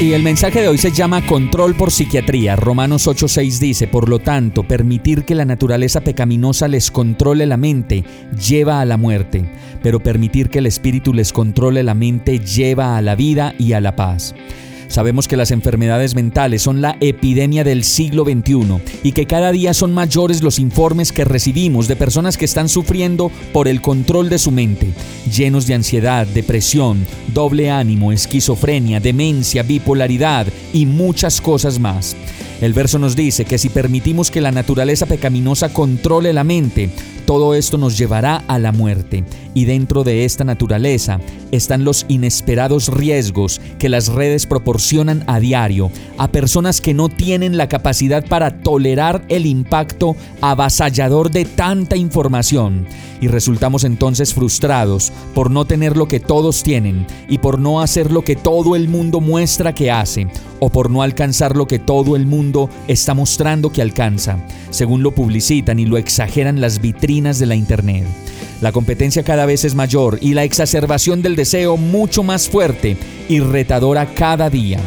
Y el mensaje de hoy se llama Control por Psiquiatría. Romanos 8:6 dice, por lo tanto, permitir que la naturaleza pecaminosa les controle la mente lleva a la muerte, pero permitir que el espíritu les controle la mente lleva a la vida y a la paz. Sabemos que las enfermedades mentales son la epidemia del siglo XXI y que cada día son mayores los informes que recibimos de personas que están sufriendo por el control de su mente, llenos de ansiedad, depresión, doble ánimo, esquizofrenia, demencia, bipolaridad y muchas cosas más. El verso nos dice que si permitimos que la naturaleza pecaminosa controle la mente, todo esto nos llevará a la muerte. Y dentro de esta naturaleza están los inesperados riesgos que las redes proporcionan a diario a personas que no tienen la capacidad para tolerar el impacto avasallador de tanta información. Y resultamos entonces frustrados por no tener lo que todos tienen y por no hacer lo que todo el mundo muestra que hace o por no alcanzar lo que todo el mundo está mostrando que alcanza, según lo publicitan y lo exageran las vitrinas de la Internet. La competencia cada vez es mayor y la exacerbación del deseo mucho más fuerte y retadora cada día.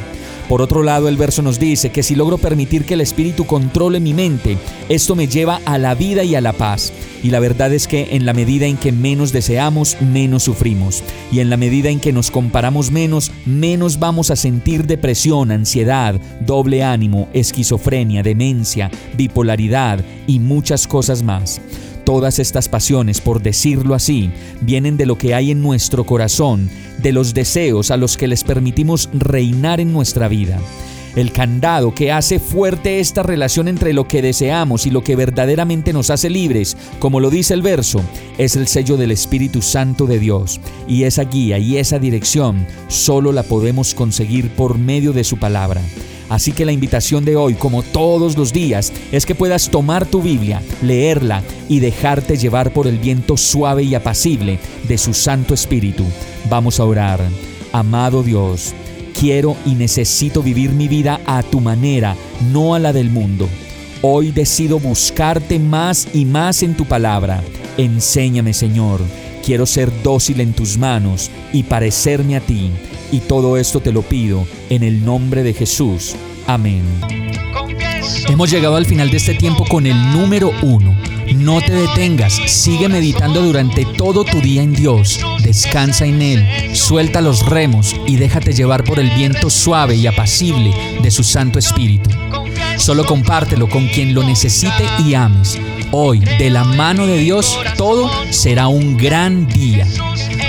Por otro lado, el verso nos dice que si logro permitir que el Espíritu controle mi mente, esto me lleva a la vida y a la paz. Y la verdad es que en la medida en que menos deseamos, menos sufrimos. Y en la medida en que nos comparamos menos, menos vamos a sentir depresión, ansiedad, doble ánimo, esquizofrenia, demencia, bipolaridad y muchas cosas más. Todas estas pasiones, por decirlo así, vienen de lo que hay en nuestro corazón, de los deseos a los que les permitimos reinar en nuestra vida. El candado que hace fuerte esta relación entre lo que deseamos y lo que verdaderamente nos hace libres, como lo dice el verso, es el sello del Espíritu Santo de Dios. Y esa guía y esa dirección solo la podemos conseguir por medio de su palabra. Así que la invitación de hoy, como todos los días, es que puedas tomar tu Biblia, leerla y dejarte llevar por el viento suave y apacible de su Santo Espíritu. Vamos a orar. Amado Dios, quiero y necesito vivir mi vida a tu manera, no a la del mundo. Hoy decido buscarte más y más en tu palabra. Enséñame, Señor. Quiero ser dócil en tus manos y parecerme a ti. Y todo esto te lo pido en el nombre de Jesús. Amén. Hemos llegado al final de este tiempo con el número uno. No te detengas, sigue meditando durante todo tu día en Dios, descansa en Él, suelta los remos y déjate llevar por el viento suave y apacible de su Santo Espíritu. Solo compártelo con quien lo necesite y ames. Hoy, de la mano de Dios, todo será un gran día.